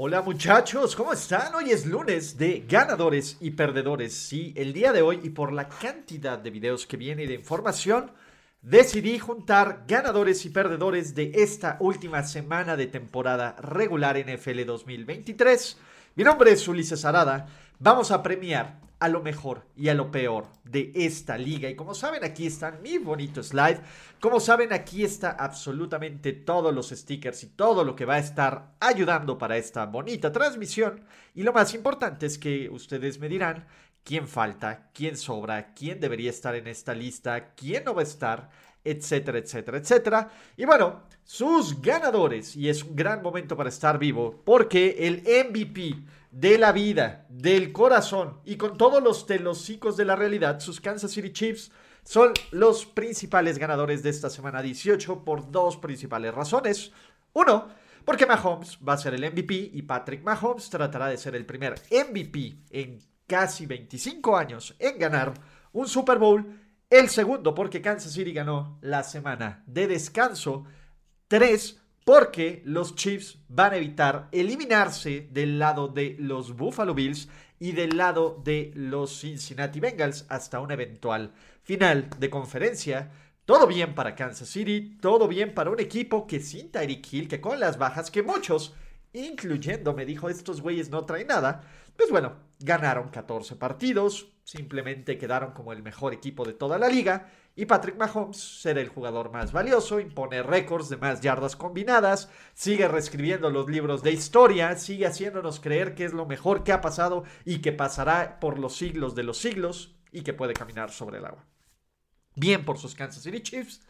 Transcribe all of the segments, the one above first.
Hola muchachos, ¿cómo están? Hoy es lunes de ganadores y perdedores. Sí, el día de hoy y por la cantidad de videos que viene y de información, decidí juntar ganadores y perdedores de esta última semana de temporada regular NFL 2023. Mi nombre es Ulises Arada. Vamos a premiar a lo mejor y a lo peor de esta liga. Y como saben, aquí está mi bonito slide. Como saben, aquí está absolutamente todos los stickers y todo lo que va a estar ayudando para esta bonita transmisión. Y lo más importante es que ustedes me dirán quién falta, quién sobra, quién debería estar en esta lista, quién no va a estar, etcétera, etcétera, etcétera. Y bueno, sus ganadores, y es un gran momento para estar vivo, porque el MVP de la vida, del corazón y con todos los telocicos de la realidad, sus Kansas City Chiefs son los principales ganadores de esta semana 18 por dos principales razones. Uno, porque Mahomes va a ser el MVP y Patrick Mahomes tratará de ser el primer MVP en casi 25 años en ganar un Super Bowl. El segundo, porque Kansas City ganó la semana de descanso. Tres, porque los Chiefs van a evitar eliminarse del lado de los Buffalo Bills y del lado de los Cincinnati Bengals hasta un eventual final de conferencia. Todo bien para Kansas City, todo bien para un equipo que sin Tyreek Hill, que con las bajas que muchos, incluyendo me dijo estos güeyes no traen nada, pues bueno, ganaron 14 partidos, simplemente quedaron como el mejor equipo de toda la liga y Patrick Mahomes será el jugador más valioso, impone récords de más yardas combinadas, sigue reescribiendo los libros de historia, sigue haciéndonos creer que es lo mejor que ha pasado y que pasará por los siglos de los siglos y que puede caminar sobre el agua. Bien por sus Kansas City Chiefs,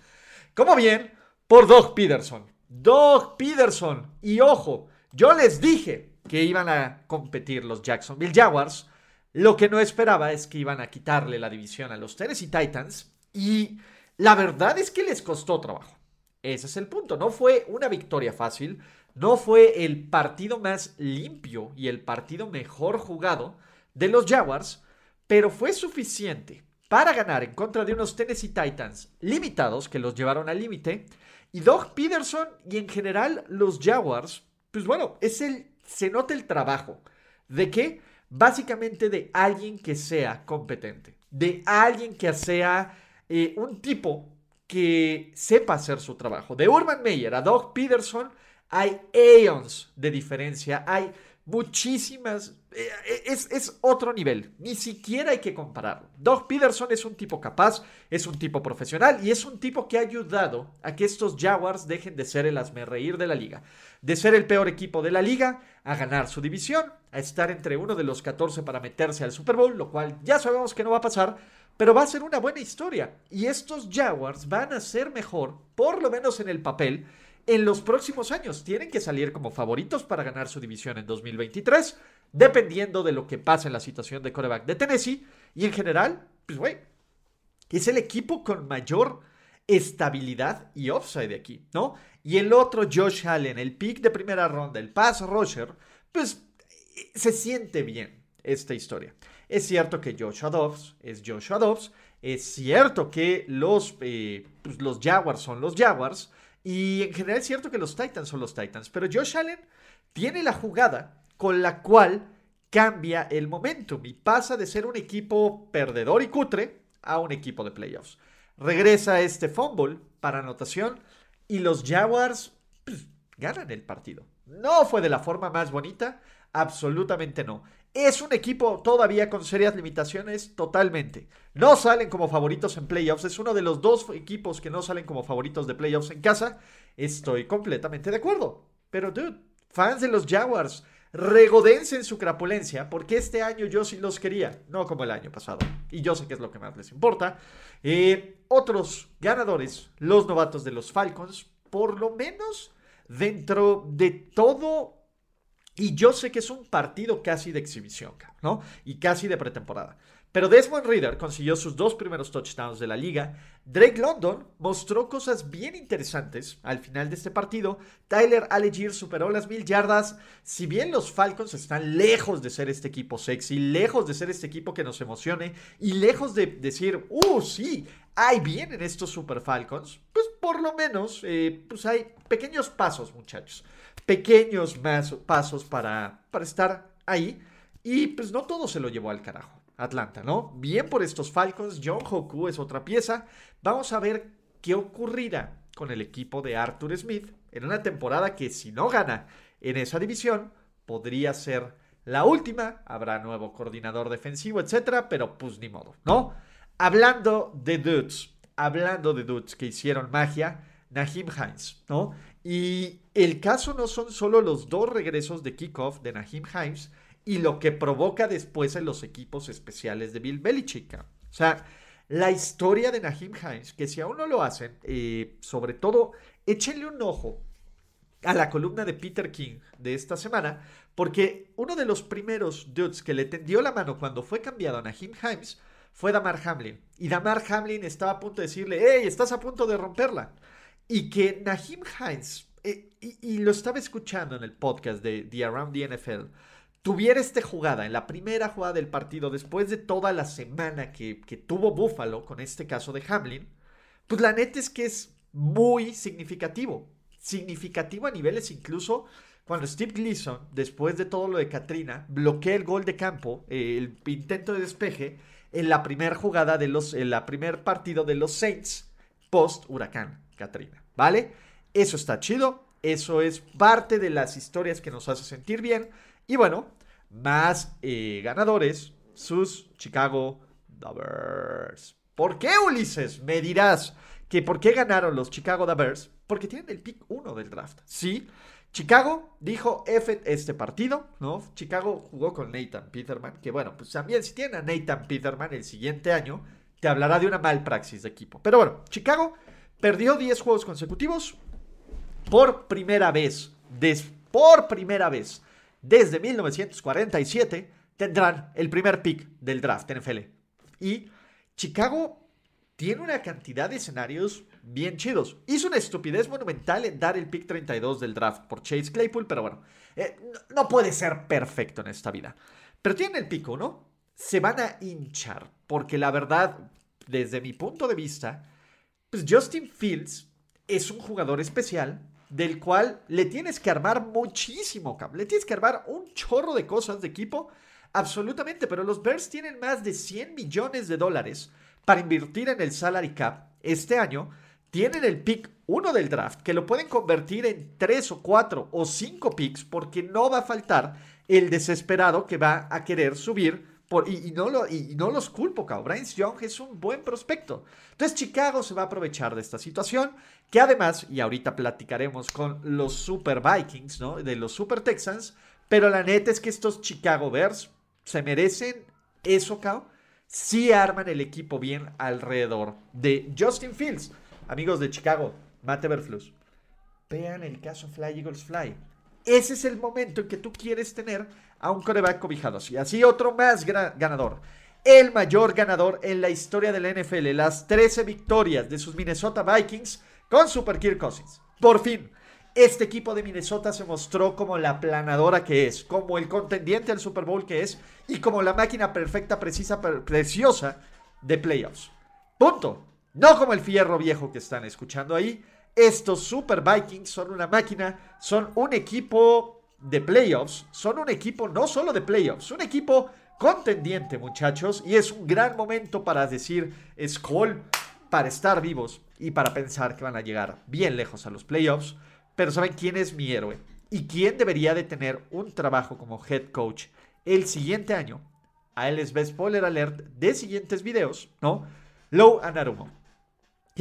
como bien por Doug Peterson. Doug Peterson, y ojo, yo les dije que iban a competir los Jacksonville Jaguars. Lo que no esperaba es que iban a quitarle la división a los Tennessee Titans. Y la verdad es que les costó trabajo. Ese es el punto. No fue una victoria fácil. No fue el partido más limpio y el partido mejor jugado de los Jaguars. Pero fue suficiente para ganar en contra de unos Tennessee Titans limitados que los llevaron al límite. Y Doug Peterson y en general los Jaguars, pues bueno, es el se nota el trabajo. ¿De qué? Básicamente de alguien que sea competente, de alguien que sea eh, un tipo que sepa hacer su trabajo. De Urban Meyer a Doug Peterson hay aeons de diferencia, hay muchísimas eh, eh, es, es, otro nivel. Ni siquiera hay que compararlo. Doug Peterson es un tipo capaz, es un tipo profesional y es un tipo que ha ayudado a que estos Jaguars dejen de ser el reír de la liga. De ser el peor equipo de la liga, a ganar su división, a estar entre uno de los 14 para meterse al Super Bowl, lo cual ya sabemos que no va a pasar, pero va a ser una buena historia. Y estos Jaguars van a ser mejor, por lo menos en el papel, en los próximos años. Tienen que salir como favoritos para ganar su división en 2023 dependiendo de lo que pase en la situación de coreback de Tennessee. Y en general, pues güey, es el equipo con mayor estabilidad y upside de aquí, ¿no? Y el otro, Josh Allen, el pick de primera ronda, el pass rusher, pues se siente bien esta historia. Es cierto que Joshua Dobbs es Joshua Dobbs, es cierto que los, eh, pues los Jaguars son los Jaguars, y en general es cierto que los Titans son los Titans, pero Josh Allen tiene la jugada con la cual cambia el momentum y pasa de ser un equipo perdedor y cutre a un equipo de playoffs. Regresa este fumble para anotación y los Jaguars pues, ganan el partido. No fue de la forma más bonita, absolutamente no. Es un equipo todavía con serias limitaciones, totalmente. No salen como favoritos en playoffs. Es uno de los dos equipos que no salen como favoritos de playoffs en casa. Estoy completamente de acuerdo. Pero, dude, fans de los Jaguars, regodense en su crapulencia, porque este año yo sí los quería, no como el año pasado. Y yo sé que es lo que más les importa. Eh, otros ganadores, los novatos de los Falcons, por lo menos dentro de todo y yo sé que es un partido casi de exhibición, ¿no? Y casi de pretemporada. Pero Desmond Reader consiguió sus dos primeros touchdowns de la liga. Drake London mostró cosas bien interesantes al final de este partido. Tyler Allegier superó las mil yardas. Si bien los Falcons están lejos de ser este equipo sexy, lejos de ser este equipo que nos emocione y lejos de decir, uh, sí, ahí vienen estos Super Falcons, pues por lo menos eh, pues hay pequeños pasos, muchachos. Pequeños más pasos para, para estar ahí. Y pues no todo se lo llevó al carajo. Atlanta, ¿no? Bien por estos Falcons, John Hoku es otra pieza. Vamos a ver qué ocurrirá con el equipo de Arthur Smith en una temporada que si no gana en esa división, podría ser la última. Habrá nuevo coordinador defensivo, etcétera, pero pues ni modo, ¿no? Hablando de dudes, hablando de dudes que hicieron magia, Nahim Hines, ¿no? Y el caso no son solo los dos regresos de kickoff de Nahim Hines, y lo que provoca después en los equipos especiales de Bill Belichick. O sea, la historia de Nahim Hines, que si aún no lo hacen, eh, sobre todo, échenle un ojo a la columna de Peter King de esta semana, porque uno de los primeros dudes que le tendió la mano cuando fue cambiado a Nahim Hines fue Damar Hamlin. Y Damar Hamlin estaba a punto de decirle, hey, estás a punto de romperla. Y que Nahim Hines, eh, y, lo estaba escuchando en el podcast de The Around the NFL, tuviera esta jugada en la primera jugada del partido, después de toda la semana que, tuvo Buffalo, con este caso de Hamlin, pues la neta es que es muy significativo. Significativo a niveles incluso cuando Steve Gleason, después de todo lo de Katrina, bloquea el gol de campo, el intento de despeje, en la primera jugada de los, en la primer partido de los Saints post huracán Katrina, ¿vale? Eso está chido, eso es parte de las historias que nos hace sentir bien. Y bueno, más eh, ganadores, sus Chicago Bears. ¿Por qué, Ulises? Me dirás que por qué ganaron los Chicago Bears. Porque tienen el pick 1 del draft. Sí, Chicago dijo F este partido, ¿no? Chicago jugó con Nathan Peterman, que bueno, pues también si tienen a Nathan Peterman el siguiente año, te hablará de una mal praxis de equipo. Pero bueno, Chicago perdió 10 juegos consecutivos por primera vez, por primera vez desde 1947 tendrán el primer pick del draft NFL. Y Chicago tiene una cantidad de escenarios bien chidos. Hizo una estupidez monumental en dar el pick 32 del draft por Chase Claypool, pero bueno, eh, no, puede ser perfecto en esta vida. Pero tienen el pico, ¿no? Se van a hinchar, porque la verdad, desde mi punto de vista, pues Justin Fields es un jugador especial del cual le tienes que armar muchísimo, le tienes que armar un chorro de cosas de equipo, absolutamente, pero los Bears tienen más de 100 millones de dólares para invertir en el salary cap este año, tienen el pick 1 del draft, que lo pueden convertir en 3 o 4 o 5 picks, porque no va a faltar el desesperado que va a querer subir y, no los culpo, cabrón. Bryce Young es un buen prospecto. Entonces Chicago se va a aprovechar de esta situación, que además, y ahorita platicaremos con los Super Vikings, ¿no? De los Super Texans, pero la neta es que estos Chicago Bears se merecen eso, cabrón. Si arman el equipo bien alrededor de Justin Fields. Amigos de Chicago, Mate Berflus, vean el caso Fly Eagles Fly. Ese es el momento en que tú quieres tener a un coreback cobijado así. Así otro más ganador. El mayor ganador en la historia de la NFL. Las 13 victorias de sus Minnesota Vikings con Super Kirk Cousins. Por fin, este equipo de Minnesota se mostró como la planadora que es, como el contendiente al Super Bowl que es y como la máquina perfecta, precisa, preciosa de playoffs. Punto. No como el fierro viejo que están escuchando ahí. Estos Super Vikings son una máquina, son un equipo de playoffs, son un equipo no solo de playoffs, un equipo contendiente, muchachos, y es un gran momento para decir Skull para estar vivos y para pensar que van a llegar bien lejos a los playoffs. Pero ¿saben quién es mi héroe? ¿Y quién debería de tener un trabajo como head coach el siguiente año? A él les ve spoiler alert de siguientes videos, ¿no? Low Anarumo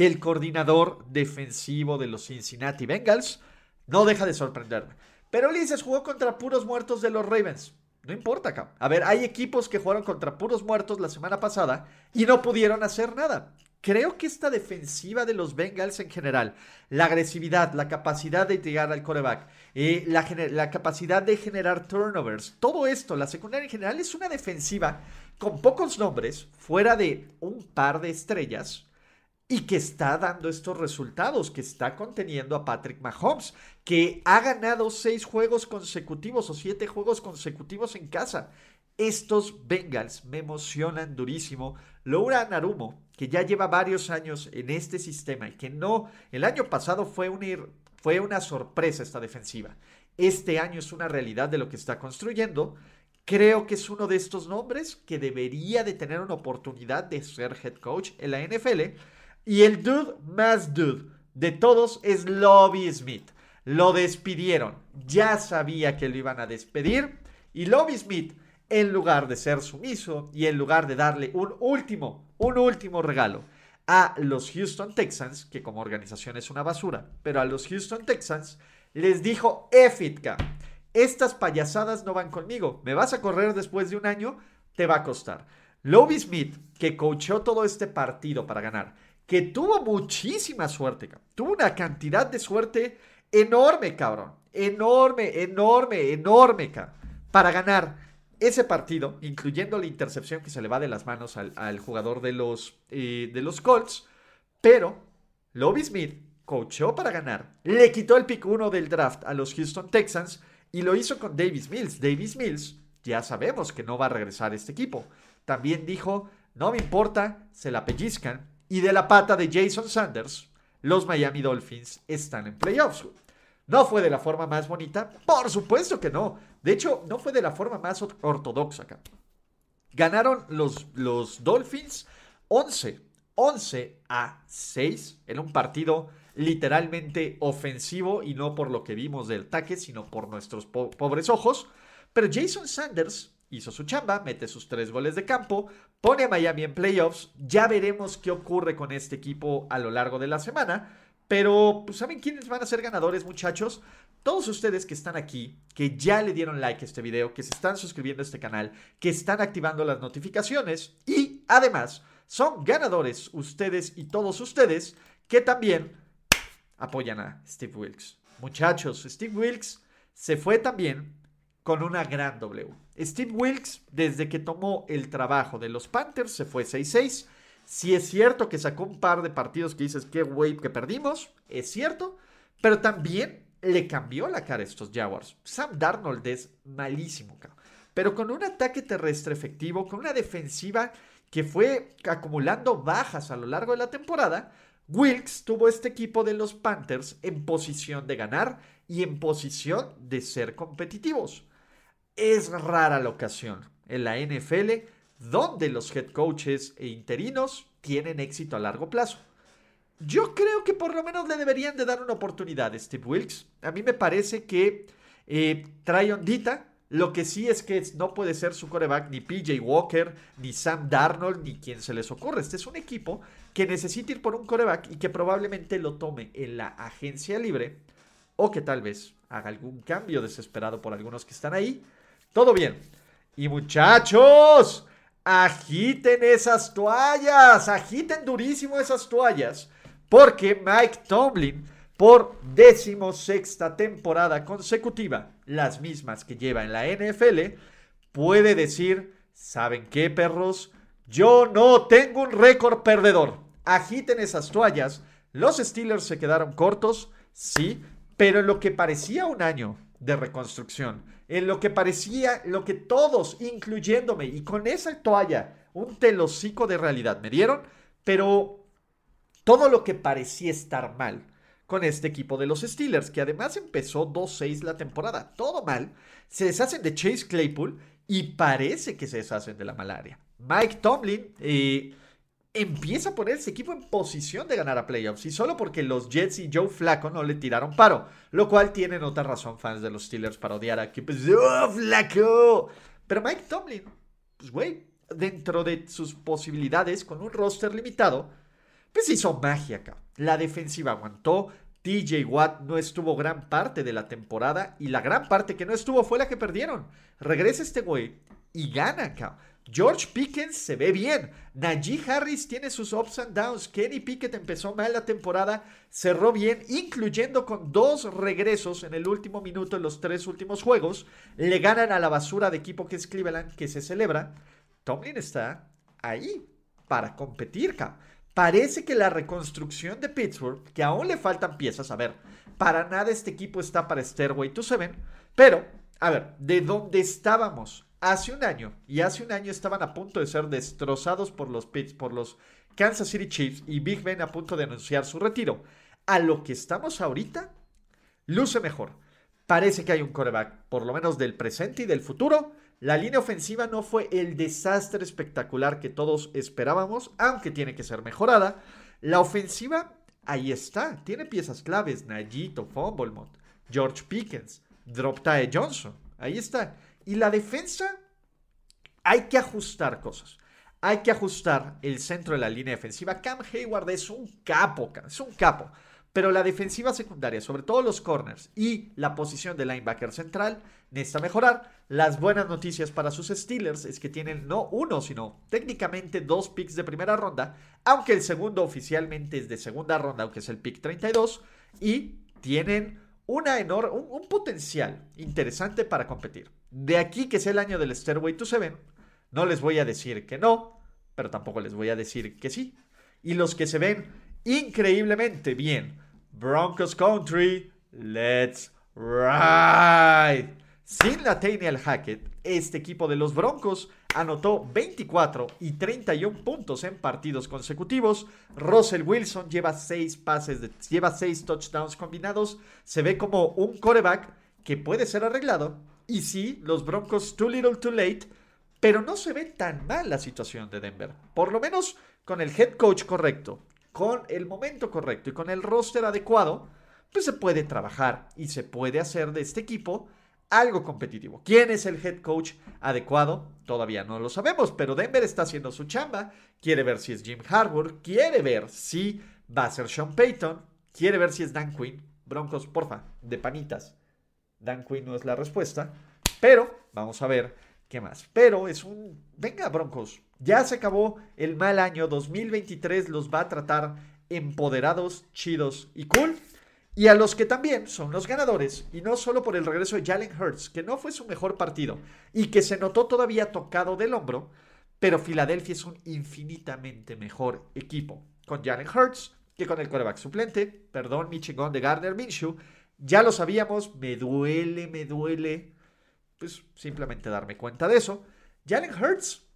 el coordinador defensivo de los Cincinnati Bengals no deja de sorprenderme. Pero Ulises jugó contra puros muertos de los Ravens. No importa, cabrón. A ver, hay equipos que jugaron contra puros muertos la semana pasada y no pudieron hacer nada. creo que esta defensiva de los Bengals en general, la agresividad, la capacidad de llegar al coreback, eh, la, la capacidad de generar turnovers, todo esto, la secundaria en general es una defensiva con pocos nombres, fuera de un par de estrellas, y que está dando estos resultados, que está conteniendo a Patrick Mahomes, que ha ganado seis juegos consecutivos o siete juegos consecutivos en casa. Estos Bengals me emocionan durísimo. Laura Narumo, que ya lleva varios años en este sistema y que no, el año pasado fue una, fue una sorpresa esta defensiva. Este año es una realidad de lo que está construyendo. Creo que es uno de estos nombres que debería de tener una oportunidad de ser head coach en la NFL y el dude más dude de todos es Lobby Smith. Lo despidieron. Ya sabía que lo iban a despedir. Y Lobby Smith, en lugar de ser sumiso y en lugar de darle un último, un último regalo a los Houston Texans, que como organización es una basura, pero a los Houston Texans, les dijo, Efitka, estas payasadas no van conmigo. Me vas a correr después de un año, te va a costar. Lobby Smith, que coachó todo este partido para ganar, que tuvo muchísima suerte. Tuvo una cantidad de suerte enorme, cabrón. Enorme, enorme, enorme, cabrón. Para ganar ese partido, incluyendo la intercepción que se le va de las manos al, jugador de los, eh, de los Colts. Pero Lobby Smith coachó para ganar. Le quitó el pick 1 del draft a los Houston Texans y lo hizo con Davis Mills. Davis Mills, ya sabemos que no va a regresar este equipo. También dijo, no me importa, se la pellizcan y de la pata de Jason Sanders, los Miami Dolphins están en playoffs. ¿No fue de la forma más bonita? Por supuesto que no. De hecho, no fue de la forma más ortodoxa acá. Ganaron los, los Dolphins 11, 11 a 6 en un partido literalmente ofensivo y no por lo que vimos del ataque, sino por nuestros pobres ojos. Pero Jason Sanders hizo su chamba, mete sus tres goles de campo, pone a Miami en playoffs. Ya veremos qué ocurre con este equipo a lo largo de la semana. Pero, pues, ¿saben quiénes van a ser ganadores, muchachos? Todos ustedes que están aquí, que ya le dieron like a este video, que se están suscribiendo a este canal, que están activando las notificaciones y, además, son ganadores ustedes y todos ustedes que también apoyan a Steve Wilkes. Muchachos, Steve Wilkes se fue también con una gran W. Steve Wilkes, desde que tomó el trabajo de los Panthers, se fue 6-6. Si es cierto que sacó un par de partidos que dices, qué wave que perdimos, es cierto, pero también le cambió la cara a estos Jaguars. Sam Darnold es malísimo, pero con un ataque terrestre efectivo, con una defensiva que fue acumulando bajas a lo largo de la temporada, Wilkes tuvo este equipo de los Panthers en posición de ganar y en posición de ser competitivos es rara la ocasión en la NFL donde los head coaches e interinos tienen éxito a largo plazo. Yo creo que por lo menos le deberían de dar una oportunidad a Steve Wilkes. A mí me parece que eh, trae ondita. Lo que sí es que no puede ser su coreback ni PJ Walker, ni Sam Darnold, ni quien se les ocurra. Este es un equipo que necesita ir por un coreback y que probablemente lo tome en la agencia libre o que tal vez haga algún cambio desesperado por algunos que están ahí todo bien. Y muchachos, agiten esas toallas, agiten durísimo esas toallas, porque Mike Tomlin, por decimosexta temporada consecutiva, las mismas que lleva en la NFL, puede decir, ¿saben qué, perros? Yo no tengo un récord perdedor. Agiten esas toallas. Los Steelers se quedaron cortos, sí, pero en lo que parecía un año de reconstrucción, en lo que parecía, lo que todos, incluyéndome, y con esa toalla, un telocico de realidad me dieron, pero todo lo que parecía estar mal con este equipo de los Steelers, que además empezó 2-6 la temporada, todo mal, se deshacen de Chase Claypool y parece que se deshacen de la malaria. Mike Tomlin, eh, empieza a poner ese equipo en posición de ganar a playoffs. Y solo porque los Jets y Joe Flacco no le tiraron paro. Lo cual tienen otra razón fans de los Steelers para odiar a que pues, ¡Oh, Flacco! Pero Mike Tomlin, pues güey, dentro de sus posibilidades, con un roster limitado, pues hizo magia acá. La defensiva aguantó. TJ Watt no estuvo gran parte de la temporada y la gran parte que no estuvo fue la que perdieron. Regresa este güey y gana acá. George Pickens se ve bien. Najee Harris tiene sus ups and downs. Kenny Pickett empezó mal la temporada, cerró bien, incluyendo con dos regresos en el último minuto en los tres últimos juegos. Le ganan a la basura de equipo que es Cleveland, que se celebra. Tomlin está ahí para competir, Parece que la reconstrucción de Pittsburgh, que aún le faltan piezas, a ver, para nada este equipo está para Stairway to Seven, pero, a ver, de dónde estábamos hace un año, y hace un año estaban a punto de ser destrozados por los Pits, por los Kansas City Chiefs y Big Ben a punto de anunciar su retiro. A lo que estamos ahorita, luce mejor. Parece que hay un coreback, por lo menos del presente y del futuro. La línea ofensiva no fue el desastre espectacular que todos esperábamos, aunque tiene que ser mejorada. La ofensiva, ahí está, tiene piezas claves, Najito, Fumblemont, George Pickens, Drop Johnson, ahí está. Y la defensa, hay que ajustar cosas. Hay que ajustar el centro de la línea defensiva. Cam Hayward es un capo, es un capo. Pero la defensiva secundaria, sobre todo los corners y la posición de linebacker central, necesita mejorar. Las buenas noticias para sus Steelers es que tienen no uno, sino técnicamente dos picks de primera ronda, aunque el segundo oficialmente es de segunda ronda, aunque es el pick 32, y tienen una un potencial interesante para competir. De aquí que sea el año del Stairway to Seven, no les voy a decir que no, pero tampoco les voy a decir que sí. Y los que se ven increíblemente bien, Broncos Country, let's ride. Sin Nathaniel Hackett, este equipo de los Broncos anotó 24 y 31 puntos en partidos consecutivos. Russell Wilson lleva 6 pases, lleva 6 touchdowns combinados. Se ve como un coreback que puede ser arreglado y sí, los Broncos too little too late, pero no se ve tan mal la situación de Denver. Por lo menos con el head coach correcto, con el momento correcto y con el roster adecuado, pues se puede trabajar y se puede hacer de este equipo algo competitivo. ¿Quién es el head coach adecuado? Todavía no lo sabemos, pero Denver está haciendo su chamba. Quiere ver si es Jim Harbour, quiere ver si va a ser Sean Payton, quiere ver si es Dan Quinn. Broncos, porfa, de panitas. Dan Quinn no es la respuesta. Pero vamos a ver qué más. Pero es un... Venga, Broncos. Ya se acabó el mal año. 2023 los va a tratar empoderados, chidos y cool. Y a los que también son los ganadores, y no solo por el regreso de Jalen Hurts, que no fue su mejor partido y que se notó todavía tocado del hombro, pero Filadelfia es un infinitamente mejor equipo con Jalen Hurts que con el coreback suplente, perdón, mi chingón de Gardner Minshew, ya lo sabíamos, me duele, me duele, pues simplemente darme cuenta de eso. Jalen Hurts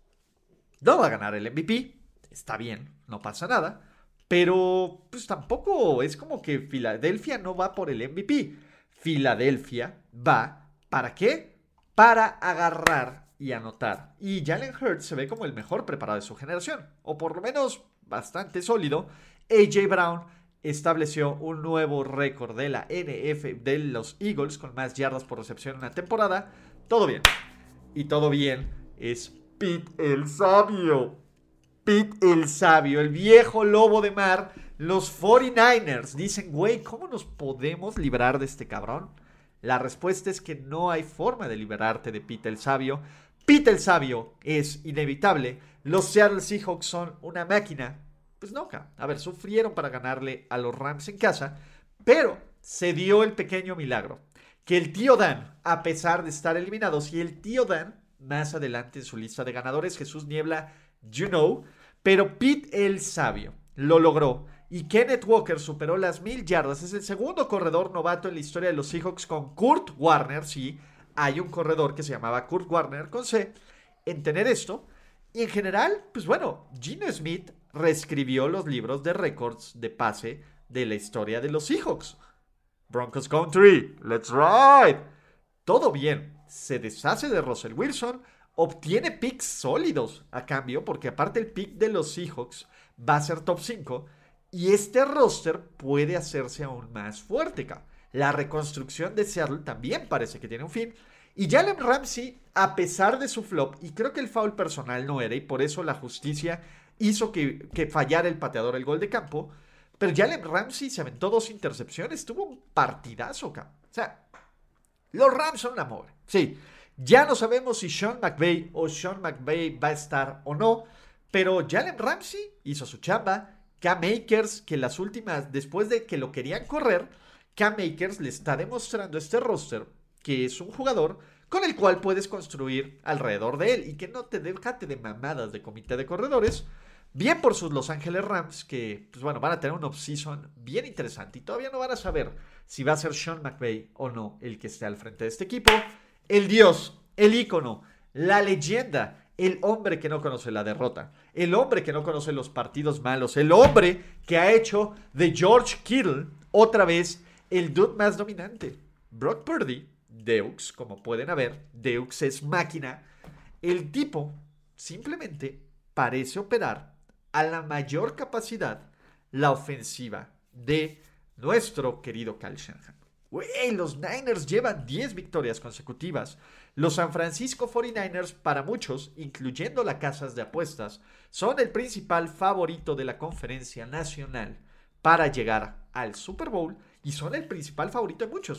no va a ganar el MVP, está bien, no pasa nada, pero pues tampoco es como que Filadelfia no va por el MVP. Filadelfia va, ¿para qué? Para agarrar y anotar. Y Jalen Hurts se ve como el mejor preparado de su generación, o por lo menos bastante sólido. AJ Brown estableció un nuevo récord de la NF de los Eagles con más yardas por recepción en una temporada. Todo bien. Y todo bien es Pete el Sabio. Pete el Sabio, el viejo lobo de mar. Los 49ers dicen, güey, ¿cómo nos podemos librar de este cabrón? La respuesta es que no hay forma de liberarte de Pete el Sabio. Pete el Sabio es inevitable. Los Seattle Seahawks son una máquina pues no, a ver, sufrieron para ganarle a los Rams en casa, pero se dio el pequeño milagro. Que el tío Dan, a pesar de estar eliminados, y el tío Dan, más adelante en su lista de ganadores, Jesús Niebla, you know, pero Pete el Sabio lo logró. Y Kenneth Walker superó las mil yardas. Es el segundo corredor novato en la historia de los Seahawks con Kurt Warner. Sí, hay un corredor que se llamaba Kurt Warner con C. En tener esto. Y en general, pues bueno, Gino Smith reescribió los libros de récords de pase de la historia de los Seahawks. Broncos Country, let's ride. Todo bien, se deshace de Russell Wilson, obtiene picks sólidos a cambio, porque aparte el pick de los Seahawks va a ser top 5 y este roster puede hacerse aún más fuerte. La reconstrucción de Seattle también parece que tiene un fin. Y Jalen Ramsey, a pesar de su flop, y creo que el foul personal no era, y por eso la justicia hizo que, fallara el pateador el gol de campo. Pero Jalen Ramsey se aventó dos intercepciones, tuvo un partidazo, O sea, los Rams son un amor. Sí, Ya no sabemos si Sean McVay o Sean McVay va a estar o no, pero Jalen Ramsey hizo su chamba. Cam Akers, que las últimas, después de que lo querían correr, Cam Akers le está demostrando a este roster que es un jugador con el cual puedes construir alrededor de él y que no te dejate de mamadas de comité de corredores. Bien por sus Los Ángeles Rams, que pues bueno, van a tener un off-season bien interesante y todavía no van a saber si va a ser Sean McVay o no el que esté al frente de este equipo. El dios, el ícono, la leyenda, el hombre que no conoce la derrota, el hombre que no conoce los partidos malos, el hombre que ha hecho de George Kittle otra vez el dude más dominante. Brock Purdy, Deux, como pueden ver, Deux es máquina. El tipo simplemente parece operar a la mayor capacidad la ofensiva de nuestro querido Kyle Shanahan. los Niners llevan 10 victorias consecutivas. Los San Francisco 49ers, para muchos, incluyendo las casas de apuestas, son el principal favorito de la conferencia nacional para llegar al Super Bowl y son el principal favorito de muchos.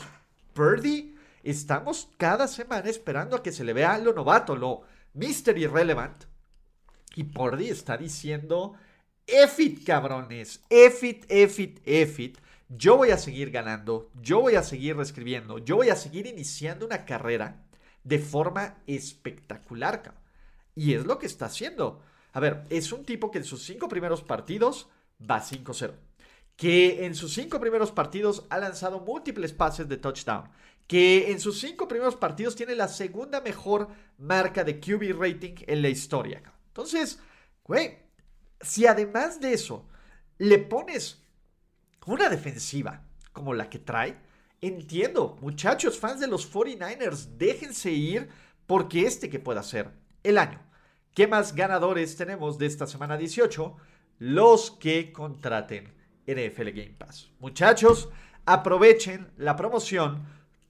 Purdy, estamos cada semana esperando a que se le vea lo novato, lo Mr. Irrelevant. Y Purdy está diciendo, EFIT, cabrones, EFIT, EFIT, EFIT. Yo voy a seguir ganando, yo voy a seguir reescribiendo, yo voy a seguir iniciando una carrera de forma espectacular. Y es lo que está haciendo. A ver, es un tipo que en sus cinco primeros partidos va 5-0 que en sus cinco primeros partidos ha lanzado múltiples pases de touchdown, que en sus cinco primeros partidos tiene la segunda mejor marca de QB rating en la historia. Entonces, güey, si además de eso le pones una defensiva como la que trae, entiendo, muchachos, fans de los 49ers, déjense ir porque este que pueda ser el año. ¿Qué más ganadores tenemos de esta semana 18? Los que contraten NFL Game Pass. Muchachos, aprovechen la promoción,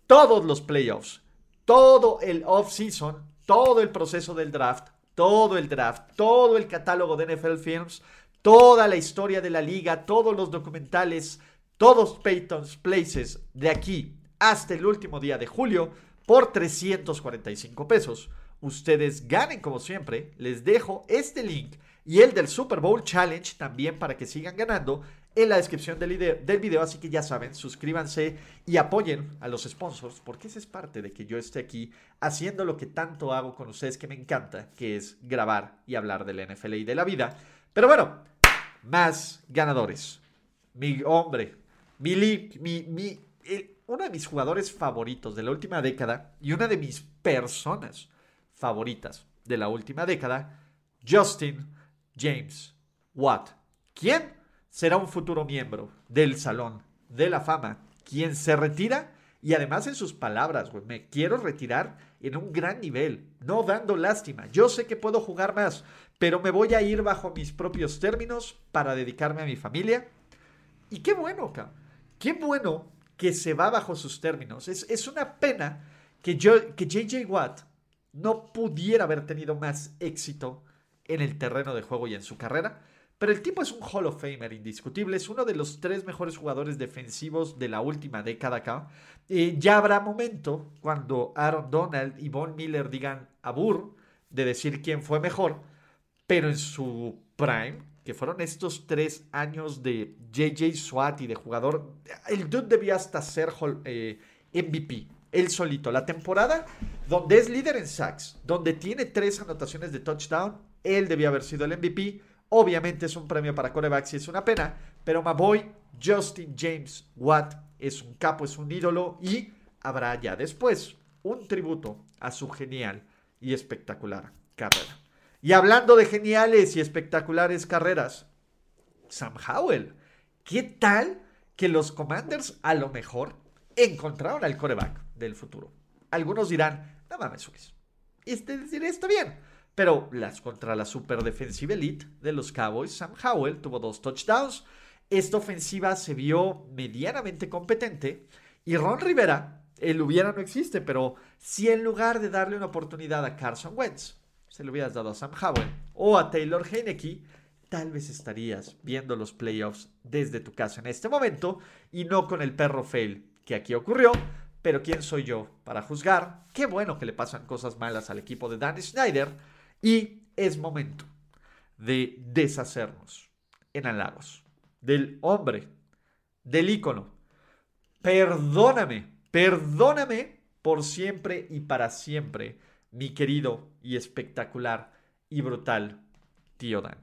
todos los playoffs, todo el off-season, todo el proceso del draft, todo el draft, todo el catálogo de NFL Films, toda la historia de la liga, todos los documentales, todos Peyton's Places de aquí hasta el último día de julio por 345 pesos. Ustedes ganen como siempre. Les dejo este link y el del Super Bowl Challenge también para que sigan ganando en la descripción del video, así que ya saben, suscríbanse y apoyen a los sponsors, porque esa es parte de que yo esté aquí haciendo lo que tanto hago con ustedes que me encanta, que es grabar y hablar del NFL y de la vida. Pero bueno, más ganadores. Mi hombre, mi, mi, mi uno de mis jugadores favoritos de la última década y una de mis personas favoritas de la última década, Justin James Watt. ¿Quién? Será un futuro miembro del Salón de la Fama, quien se retira y además en sus palabras, güey, me quiero retirar en un gran nivel, no dando lástima. Yo sé que puedo jugar más, pero me voy a ir bajo mis propios términos para dedicarme a mi familia. Y qué bueno, cabrón. Qué bueno que se va bajo sus términos. Es, es una pena que, yo, que JJ Watt no pudiera haber tenido más éxito en el terreno de juego y en su carrera pero el tipo es un Hall of Famer indiscutible, es uno de los tres mejores jugadores defensivos de la última década acá. Eh, ya habrá momento cuando Aaron Donald y Von Miller digan abur de decir quién fue mejor, pero en su prime, que fueron estos tres años de JJ Swat y de jugador, el dude debía hasta ser eh, MVP, él solito. La temporada donde es líder en sacks, donde tiene tres anotaciones de touchdown, él debía haber sido el MVP Obviamente es un premio para corebacks y es una pena, pero my boy Justin James Watt es un capo, es un ídolo y habrá ya después un tributo a su genial y espectacular carrera. Y hablando de geniales y espectaculares carreras, Sam Howell, ¿qué tal que los Commanders a lo mejor encontraron al coreback del futuro? Algunos dirán, no mames. Este esto bien. Pero las contra la super defensiva elite de los Cowboys, Sam Howell tuvo dos touchdowns. Esta ofensiva se vio medianamente competente. Y Ron Rivera, el hubiera no existe, pero si en lugar de darle una oportunidad a Carson Wentz, se lo hubieras dado a Sam Howell o a Taylor Heineke, tal vez estarías viendo los playoffs desde tu casa en este momento y no con el perro fail que aquí ocurrió. pero ¿quién soy yo para juzgar? Qué bueno que le pasan cosas malas al equipo de Dan Snyder y es momento de deshacernos en halagos del hombre, del ícono. Perdóname, perdóname por siempre y para siempre, mi querido y espectacular y brutal tío Dan.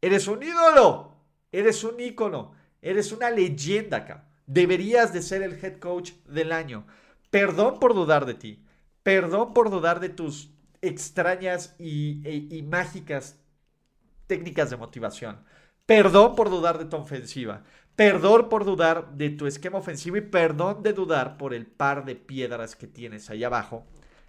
Eres un ídolo, eres un ícono, eres una leyenda acá. Deberías de ser el head coach del año. Perdón por dudar de ti. Perdón por dudar de tus extrañas y, e, mágicas técnicas de motivación. Perdón por dudar de tu ofensiva. Perdón por dudar de tu esquema ofensivo y perdón de dudar por el par de piedras que tienes ahí abajo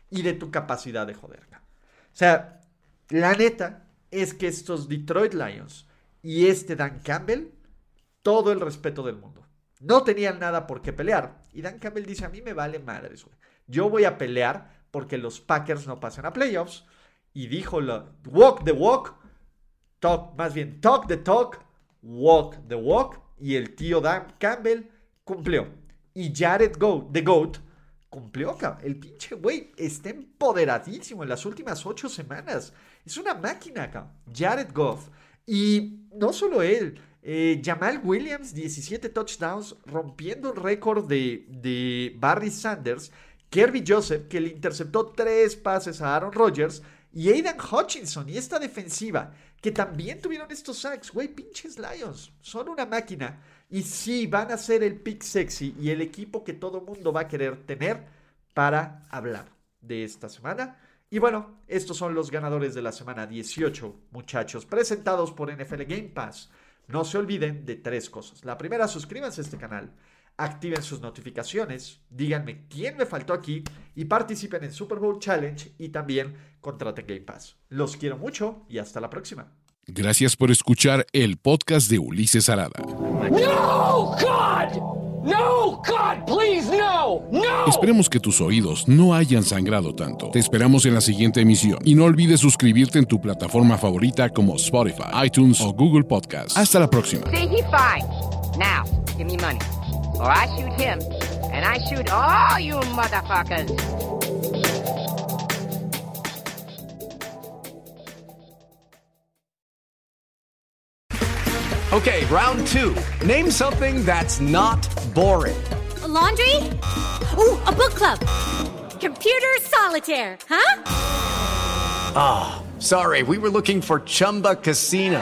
y de tu capacidad de joder. O sea, la neta es que estos Detroit Lions y este Dan Campbell, todo el respeto del mundo. No tenían nada por qué pelear. Y Dan Campbell dice, a mí me vale madres, güey. Yo voy a pelear porque los Packers no pasan a playoffs. Y dijo, walk the walk, talk, más bien, talk the talk, walk the walk. Y el tío Dan Campbell cumplió. Y Jared Goat, the GOAT, cumplió, El pinche güey está empoderadísimo en las últimas ocho semanas. Es una máquina. Jared Goff. Y no solo él. Eh, Jamal Williams, 17 touchdowns, rompiendo el récord de, Barry Sanders. Kirby Joseph, que le interceptó tres pases a Aaron Rodgers. Y Aidan Hutchinson y esta defensiva, que también tuvieron estos sacks. Güey, pinches Lions. Son una máquina. Y sí, van a ser el pick sexy y el equipo que todo mundo va a querer tener para hablar de esta semana. Y bueno, estos son los ganadores de la semana 18, muchachos, presentados por NFL Game Pass. No se olviden de tres cosas. La primera, suscríbanse a este canal, activen sus notificaciones, díganme quién me faltó aquí y participen en Super Bowl Challenge y también contraten Game Pass. Los quiero mucho y hasta la próxima. Gracias por escuchar el podcast de Ulises Arada. No, God! No, God, please, no, no. Esperemos que tus oídos no hayan sangrado tanto. Te esperamos en la siguiente emisión y no olvides suscribirte en tu plataforma favorita como Spotify, iTunes o Google Podcast. Hasta la próxima. See, he fine. Now, give me money, or I shoot him, and I shoot all you motherfuckers. Okay, round two. Name something that's not boring. A laundry? Ooh, a book club. Computer solitaire, huh? Ah, oh, sorry, we were looking for Chumba Casino.